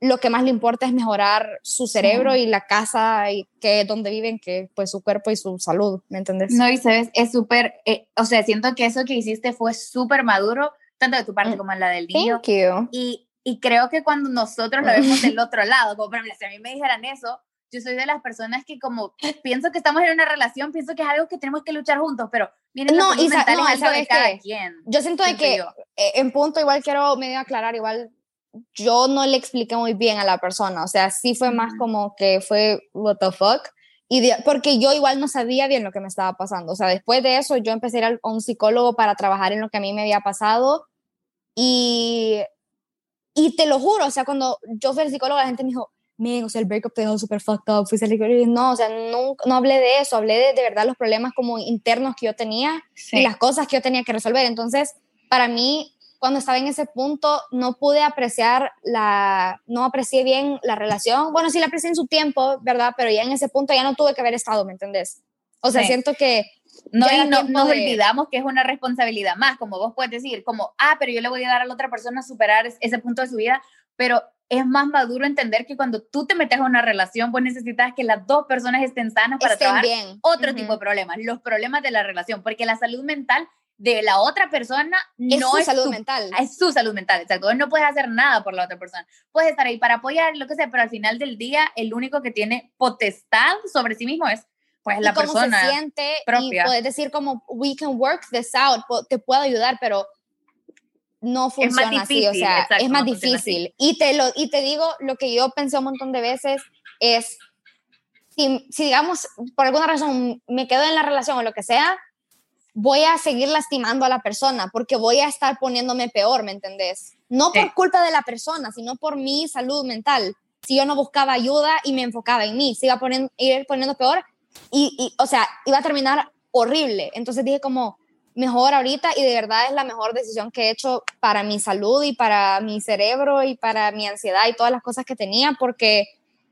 lo que más le importa es mejorar su cerebro y la casa y que donde viven, que pues su cuerpo y su salud, ¿me entendés? No, y sabes, es súper, eh, o sea, siento que eso que hiciste fue súper maduro, tanto de tu parte Mm. como en la del niño. Thank you. Y, y creo que cuando nosotros lo vemos del otro lado, como por ejemplo, si a mí me dijeran eso, yo soy de las personas que como pienso que estamos en una relación, pienso que es algo que tenemos que luchar juntos, pero miren, No, y sa- no, es ¿sabes qué? quien. Yo siento de que, yo. eh, en punto, igual quiero medio aclarar, igual yo no le expliqué muy bien a la persona, o sea, sí fue más como que fue, what the fuck, y de- porque yo igual no sabía bien lo que me estaba pasando, o sea, después de eso yo empecé a ir a un psicólogo para trabajar en lo que a mí me había pasado, y, y te lo juro, o sea, cuando yo fui al psicólogo, la gente me dijo, "Men, o sea, el breakup te dejó super fucked up, fuiste al psicólogo", y yo, no, o sea, no, no hablé de eso, hablé de, de verdad los problemas como internos que yo tenía, Sí. y las cosas que yo tenía que resolver. Entonces, para mí, cuando estaba en ese punto, no pude apreciar la, no aprecié bien la relación. Bueno, sí la aprecié en su tiempo, ¿verdad? Pero ya en ese punto ya no tuve que haber estado, ¿me entendés? O sea, Sí. siento que No, y no, nos de- olvidamos que es una responsabilidad más, como vos puedes decir, como, ah, pero yo le voy a dar a la otra persona a superar es- ese punto de su vida, pero es más maduro entender que cuando tú te metes a una relación, vos necesitas que las dos personas estén sanas para estén trabajar bien. otro Ujú. tipo de problemas, los problemas de la relación, porque la salud mental de la otra persona Es no su es salud tu- mental. es su salud mental, exacto. No puedes hacer nada por la otra persona. Puedes estar ahí para apoyar, lo que sea, pero al final del día, el único que tiene potestad sobre sí mismo es pues y la cómo persona. se siente propia. y puedes decir como we can work this out te puedo ayudar pero no más funciona así o difícil, sea exacto, es más no funciona difícil y te lo y te digo lo que yo pensé un montón de veces es si, si digamos por alguna razón me quedo en la relación o lo que sea voy a seguir lastimando a la persona porque voy a estar poniéndome peor, ¿me entendés? No Sí. por culpa de la persona, sino por mi salud mental. Si yo no buscaba ayuda y me enfocaba en mí, se iba a poner, ir poniendo peor y, y, o sea, iba a terminar horrible. Entonces dije como, mejor ahorita y de verdad es la mejor decisión que he hecho para mi salud y para mi cerebro y para mi ansiedad y todas las cosas que tenía porque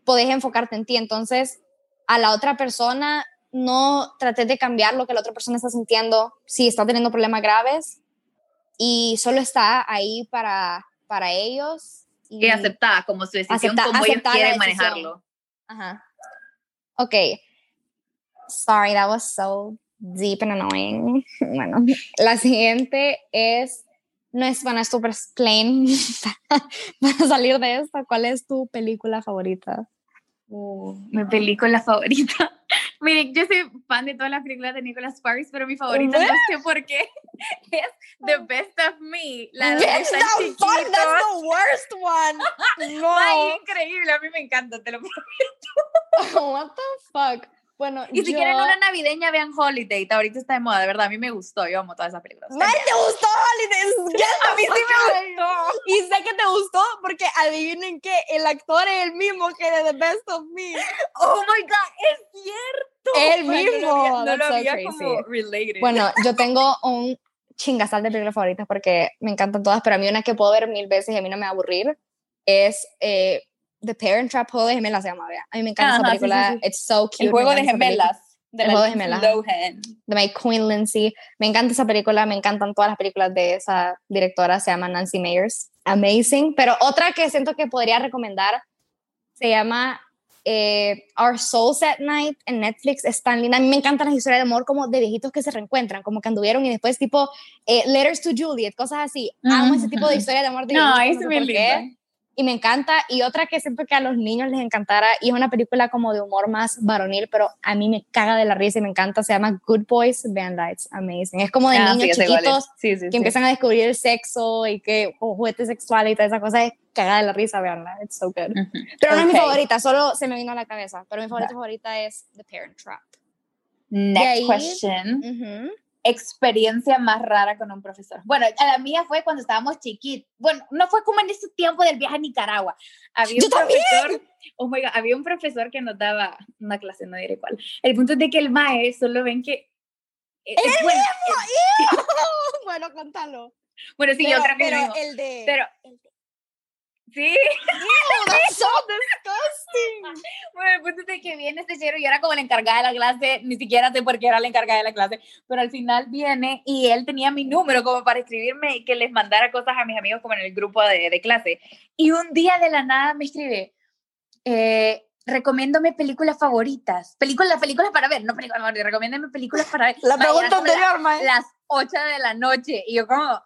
podés enfocarte en ti. Entonces, a la otra persona no trates de cambiar lo que la otra persona está sintiendo si está teniendo problemas graves y solo está ahí para, para ellos. Y aceptada como su decisión, Acepta- como ellos quieren manejarlo. Ajá. Ok. Sorry, that was so deep and annoying. Bueno, la siguiente es, no es, bueno, es super plain. Para salir de esta, ¿cuál es tu película favorita? Uh, mi película favorita. Miren, yo soy fan de todas las películas de Nicolas Sparks, pero mi favorita no sé por qué es The Best of Me. La de están the fuck, that's the worst one. No. Ay, increíble, a mí me encanta, te lo prometo. What the fuck? Bueno, Y si yo... quieren una navideña, vean Holiday, ahorita está de moda, de verdad, a mí me gustó, yo amo todas esas películas. ¡Ay, te gustó Holidays! a mí sí me gustó. Y sé que te gustó porque adivinen que el actor es el mismo que de The Best of Me. Oh my god, es cierto. El mismo, No lo había, no so como related. Bueno, yo tengo un chingasal de películas favoritas porque me encantan todas, pero a mí una que puedo ver mil veces y a mí no me va a aburrir es eh, The Parent Trap, Juego de Gemelas se llama, vea. A mí me encanta Ajá, esa sí, sí, película, sí. it's so cute. el juego de película. gemelas. De El juego de gemelas. Lohan. de My Queen Lindsay. Me encanta esa película, me encantan todas las películas de esa directora, se llama Nancy Meyers. Amazing. Pero otra que siento que podría recomendar se llama eh, Our Souls at Night en Netflix. Es tan linda. A mí me encantan las historias de amor como de viejitos que se reencuentran, como que anduvieron y después tipo eh, Letters to Juliet, cosas así. Amo ese tipo de historias de amor de No, es muy linda. Y me encanta. Y otra que siento que a los niños les encantará, y es una película como de humor más varonil, pero a mí me caga de la risa y me encanta, se llama Good Boys Band Lights, amazing. Es como de Ah, sí, niños es. chiquitos Sí, sí, que sí. empiezan a descubrir el sexo y que o juguetes sexuales y toda esa cosa, es cagada de la risa, veanla, it's so good. Ujú. Pero no es mi favorita, solo se me vino a la cabeza, pero mi favorita Va. favorita es The Parent Trap. Next ahí- question. Ujú. Experiencia más rara con un profesor. Bueno, a la mía fue cuando estábamos chiquitos. Bueno, no fue como en ese tiempo del viaje a Nicaragua. Había ¡Yo un profesor, oh my God, había un profesor que nos daba una clase, no diré cuál. El punto es de que el maestro solo ven que eh, eh, bueno, eh, bueno, contalo. bueno, sí, yo creo que es el mismo. el de... Pero sí, Ew, that's so disgusting. bueno, el punto es de que viene este chero, yo era como la encargada de la clase, ni siquiera sé por qué era la encargada de la clase, pero al final viene y él tenía mi número como para escribirme y que les mandara cosas a mis amigos como en el grupo de, de clase. Y un día de la nada me escribe, eh, recomiéndome películas favoritas, películas, películas para ver, no películas favoritas, recomiéndame películas para ver. La pregunta la- anterior, mae. las 8 de la noche y yo como,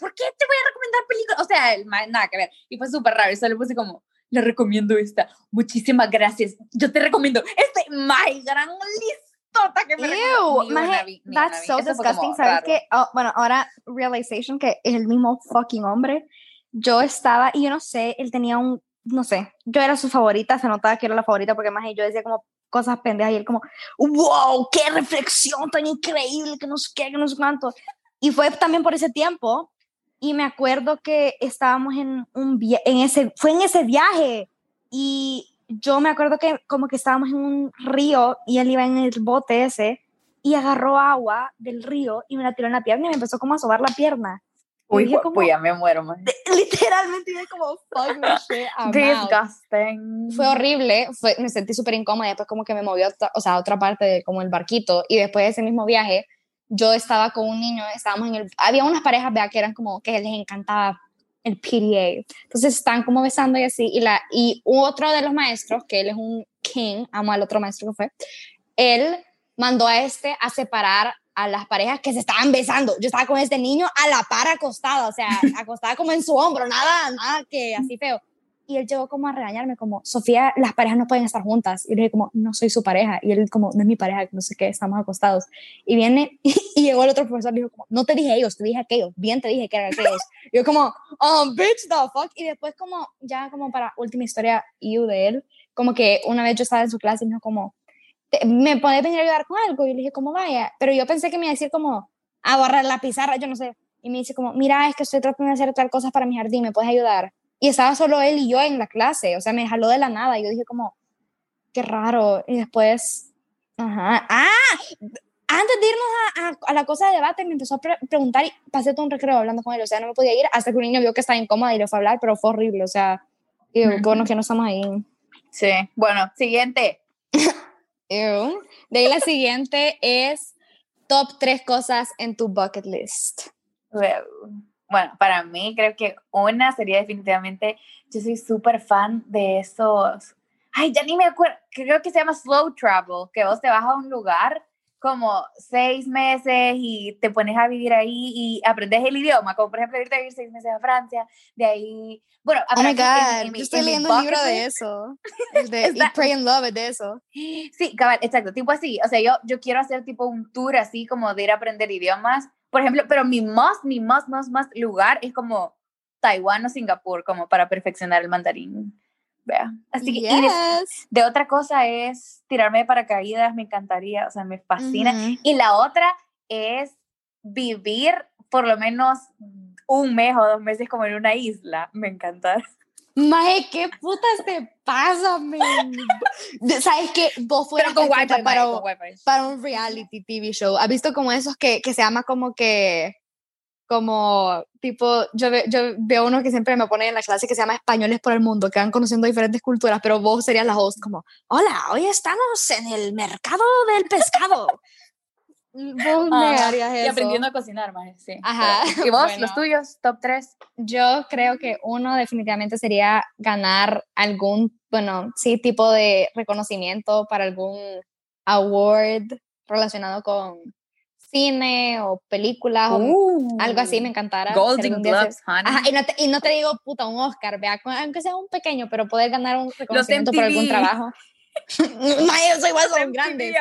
¿por qué te voy a recomendar películas? O sea, el nada que ver. Y fue súper raro, y solo puse como, le recomiendo esta. Muchísimas gracias. Yo te recomiendo este, my gran listota que me Ew, maje, that's so disgusting. ¿Sabes qué? Oh, bueno, ahora realization que es el mismo fucking hombre. Yo estaba, y yo no sé, él tenía un, no sé, yo era su favorita, se notaba que era la favorita porque más yo decía como cosas pendejas y él como, wow, qué reflexión tan increíble, que no sé qué, que no sé cuánto. Y fue también por ese tiempo y me acuerdo que estábamos en un en ese fue en ese viaje y yo me acuerdo que como que estábamos en un río y él iba en el bote ese y agarró agua del río y me la tiró en la pierna y me empezó como a sobar la pierna. Uy, pues ya me muero, man. Literalmente dije como, fuck me shit, Disgusting. Fue horrible, fue, me sentí súper incómoda, después como que me movió, o sea, a otra parte de como el barquito, y después de ese mismo viaje, yo estaba con un niño, estábamos en el, había unas parejas, vea, que eran como, que les encantaba el PDA, entonces están como besando y así, y, la, y otro de los maestros, que él es un king, amo al otro maestro que fue, él mandó a este a separar a las parejas que se estaban besando. Yo estaba con este niño a la par acostada, o sea, acostada como en su hombro, nada, nada que así feo y él llegó como a regañarme como, Sofía, las parejas no pueden estar juntas. Y le dije como, no soy su pareja. Y él como, no es mi pareja, no sé qué, estamos acostados. Y viene, y llegó el otro profesor y dijo como, no te dije ellos, te dije aquellos, bien te dije que eran aquellos. Y yo como, um, bitch, the fuck. Y después como, ya como para última historia, you de él, como que una vez yo estaba en su clase y me dijo como, ¿me puedes venir a ayudar con algo? Y le dije como, vaya. Pero yo pensé que me iba a decir como, a borrar la pizarra, yo no sé. Y me dice como, mira, es que estoy tratando de hacer tal cosas para mi jardín, ¿me puedes ayudar? Y estaba solo él y yo en la clase, o sea, me jaló de la nada. Y yo dije como, qué raro. Y después, ajá, ah, antes de irnos a, a, la cosa de debate, me empezó a preguntar y pasé todo un recreo hablando con él, o sea, no me podía ir hasta que un niño vio que estaba incómoda y le fue a hablar, pero fue horrible, o sea, qué bueno que no estamos ahí. Sí, bueno, siguiente. De ahí la siguiente es top tres cosas en tu bucket list. Bueno, para mí creo que una sería definitivamente, yo soy súper fan de esos, ay, ya ni me acuerdo, creo que se llama slow travel, que vos te vas a un lugar como seis meses y te pones a vivir ahí y aprendes el idioma, como por ejemplo irte a vivir seis meses a Francia, de ahí, bueno, oh my God, yo estoy leyendo un libro de eso, el de Eat, Pray and Love, de eso. Sí, cabal, exacto, tipo así, o sea, yo, yo quiero hacer tipo un tour así como de ir a aprender idiomas, por ejemplo, pero mi más, mi más, más, más lugar es como Taiwán o Singapur, como para perfeccionar el mandarín. Vea. Así que de, otra cosa es tirarme de paracaídas, me encantaría, o sea, me fascina. Y la otra es vivir por lo menos un mes o dos meses como en una isla, me encanta. Mae, ¿qué putas te pasa, man? ¿Sabes qué? Vos fueras con wifi, para, para un reality TV show. ¿Has visto como esos que, que se llama como que como tipo, yo, yo veo uno que siempre me pone en la clase que se llama Españoles por el Mundo, que van conociendo diferentes culturas, pero vos serías la host como, hola, hoy estamos en el mercado del pescado. Vos harías eso. Y aprendiendo a cocinar más, sí. Ajá. ¿Y vos, los tuyos, top 3? Yo creo que uno definitivamente sería ganar algún, bueno, sí, tipo de reconocimiento para algún award relacionado con cine o películas o algo así, me encantara. Golden Globes, Ajá, y, no te, y no te digo, puta, un Oscar, vea, aunque sea un pequeño, pero poder ganar un reconocimiento por algún trabajo. Mayo, soy igual, son grandes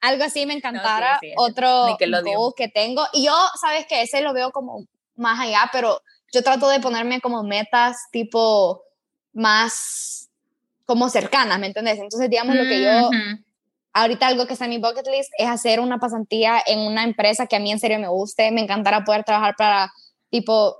algo así me encantara. Otro goal que tengo. Y yo, sabes que ese lo veo como más allá, pero yo trato de ponerme como metas tipo más como cercanas, ¿me entiendes? Entonces, digamos, lo que yo, ahorita algo que está en mi bucket list es hacer una pasantía en una empresa que a mí en serio me guste. Me encantará poder trabajar para tipo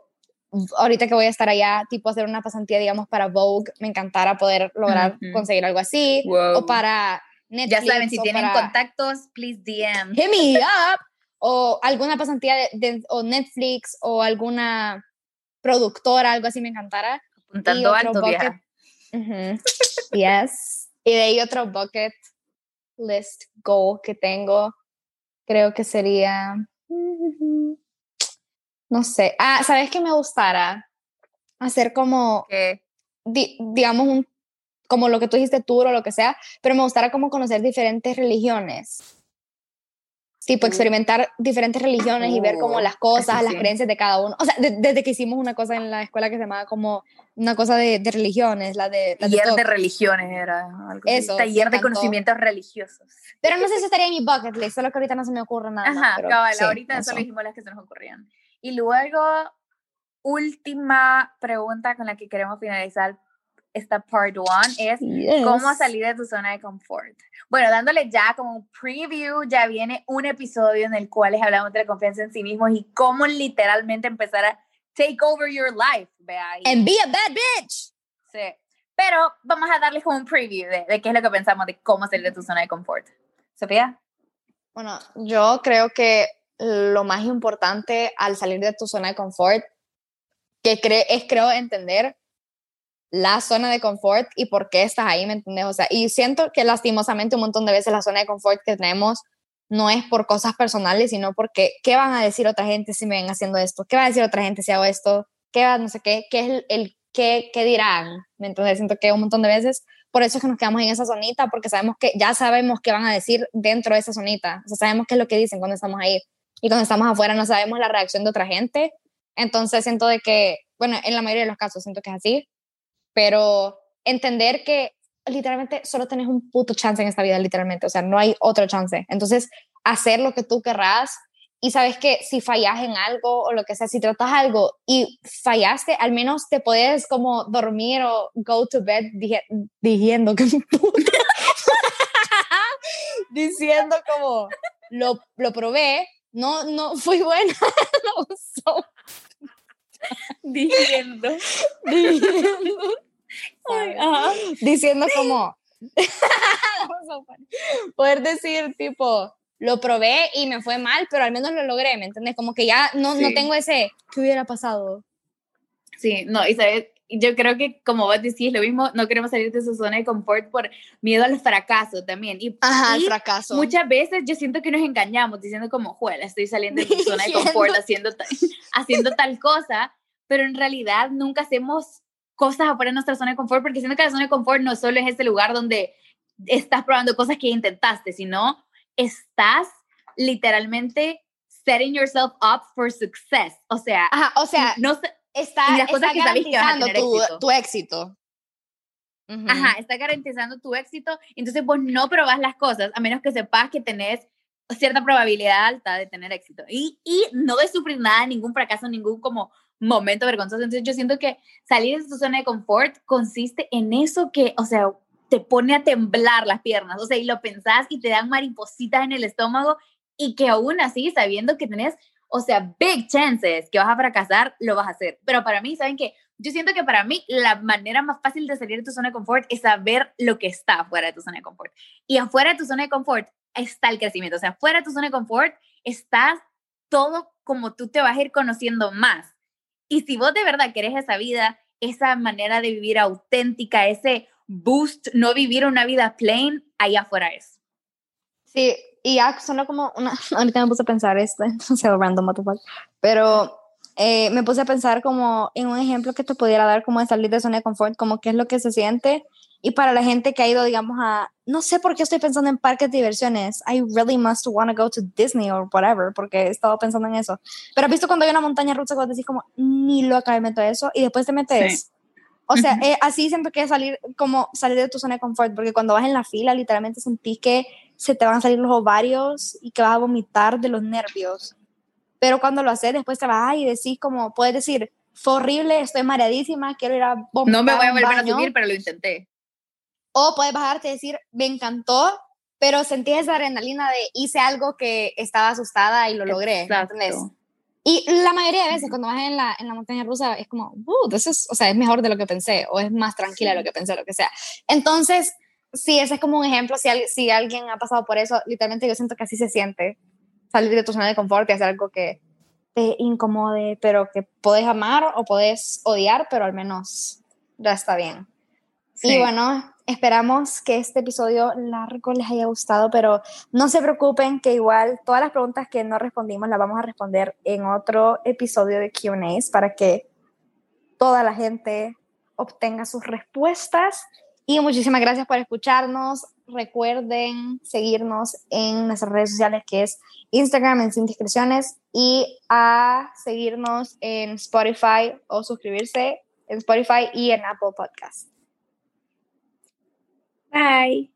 ahorita que voy a estar allá, tipo hacer una pasantía, digamos, para Vogue, me encantará poder lograr conseguir algo así, o para ya saben, si tienen contactos, please DM. Hit me up. O alguna pasantía de, o Netflix o alguna productora, algo así me encantara. Apuntando alto, bucket, yes. Y de ahí otro bucket list goal que tengo, creo que sería, no sé, ah, ¿sabes qué me gustara? Hacer como, digamos, un como lo que tú dijiste, tour o lo que sea, pero me gustaría como conocer diferentes religiones. tipo experimentar diferentes religiones y ver como las cosas, las creencias de cada uno. O sea, desde que hicimos una cosa en la escuela que se llamaba como una cosa de, de religiones, la de... taller de, religiones era algo Eso, Taller de conocimientos religiosos. Pero no sé si estaría en mi bucket list, solo que ahorita no se me ocurre nada. Ajá, cabal, ahorita solo dijimos las que se nos ocurrían. Y luego, última pregunta con la que queremos finalizar esta part one es cómo salir de tu zona de confort. Bueno, dándole ya como un preview, ya viene un episodio en el cual les hablamos de la confianza en sí mismos y cómo literalmente empezar a take over your life, vea. And be a bad bitch. Sí. Pero vamos a darles como un preview de, de qué es lo que pensamos de cómo salir de tu zona de confort. Sofía. Bueno, yo creo que lo más importante al salir de tu zona de confort, que es creo entender la zona de confort y por qué estás ahí, ¿me entiendes? O sea, y siento que lastimosamente un montón de veces la zona de confort que tenemos no es por cosas personales, sino porque qué van a decir otra gente si me ven haciendo esto, qué va a decir otra gente si hago esto, qué va, no sé qué, qué es el, el qué, qué dirán, ¿me entiendes? Siento que un montón de veces por eso es que nos quedamos en esa zonita, porque sabemos que ya sabemos qué van a decir dentro de esa zonita, o sea, sabemos qué es lo que dicen cuando estamos ahí. Y cuando estamos afuera no sabemos la reacción de otra gente, entonces siento de que, bueno, en la mayoría de los casos siento que es así, pero entender que literalmente solo tenés un puto chance en esta vida, literalmente, o sea, no hay otro chance. Entonces, hacer lo que tú querrás y sabes que si fallas en algo o lo que sea, si tratas algo y fallaste, al menos te puedes como dormir o go to bed diciendo que diciendo como lo, lo probé, no, no fui buena, no diciendo, diciendo diciendo como, poder decir tipo, lo probé y me fue mal, pero al menos lo logré, ¿me entiendes? Como que ya no, no tengo ese, ¿qué hubiera pasado? Sí, no, y sabes, yo creo que como vos decís, lo mismo, no queremos salir de esa zona de confort por miedo al fracaso también. Y, Ajá, fracaso. Muchas veces yo siento que nos engañamos diciendo como, juela, estoy saliendo de mi zona de confort haciendo, haciendo tal cosa, pero en realidad nunca hacemos cosas afuera de nuestra zona de confort, porque siento que la zona de confort no solo es ese lugar donde estás probando cosas que intentaste, sino estás literalmente setting yourself up for success. O sea, o sea, no está, está garantizando tu, tu, éxito. Ajá, está garantizando tu éxito. Entonces vos no probás las cosas a menos que sepas que tenés cierta probabilidad alta de tener éxito. Y, y no de sufrir nada, ningún fracaso, ningún como momento vergonzoso. Entonces yo siento que salir de tu zona de confort consiste en eso que, o sea, te pone a temblar las piernas, o sea, y lo pensás y te dan maripositas en el estómago y que aún así, sabiendo que tenés, o sea, big chances que vas a fracasar, lo vas a hacer. Pero para mí, ¿saben qué? Yo siento que para mí la manera más fácil de salir de tu zona de confort es saber lo que está afuera de tu zona de confort. Y afuera de tu zona de confort está el crecimiento, o sea, afuera de tu zona de confort estás todo como tú te vas a ir conociendo más. Y si vos de verdad querés esa vida, esa manera de vivir auténtica, ese boost, no vivir una vida plain, ahí afuera es. Sí, y ya solo como una, ahorita me puse a pensar esto, no sé, random, pero eh, me puse a pensar como en un ejemplo que te pudiera dar como de salir de zona de confort, como qué es lo que se siente y para la gente que ha ido, digamos, a, no sé por qué estoy pensando en parques de diversiones, I really must want to go to Disney or whatever, porque he estado pensando en eso. Pero has visto cuando hay una montaña rusa, cuando decís como, ni loca me meto eso, y después te metes. O sea, eh, así siempre que salir, como salir de tu zona de confort, porque cuando vas en la fila, literalmente sentís que se te van a salir los ovarios y que vas a vomitar de los nervios. Pero cuando lo haces, después te vas y decís como, puedes decir, fue horrible, estoy mareadísima, quiero ir a vomitar. No me voy a volver a subir, pero lo intenté. O puedes bajarte y decir, me encantó, pero sentí esa adrenalina de hice algo que estaba asustada y lo logré. ¿entendés? Y la mayoría de veces cuando vas en la, en la montaña rusa es como, uh, es, o sea, es mejor de lo que pensé o es más tranquila de lo que pensé, lo que sea. Entonces, sí, ese es como un ejemplo. Si, si alguien ha pasado por eso, literalmente yo siento que así se siente. Salir de tu zona de confort y hacer algo que te incomode, pero que puedes amar o puedes odiar, pero al menos ya está bien. Y bueno, Esperamos que este episodio largo les haya gustado, pero no se preocupen que igual todas las preguntas que no respondimos las vamos a responder en otro episodio de QAs para que toda la gente obtenga sus respuestas. Y muchísimas gracias por escucharnos. recuerden seguirnos en nuestras redes sociales que es Instagram en Sin Discreciones y a seguirnos en Spotify o suscribirse en Spotify y en Apple Podcast. Bye.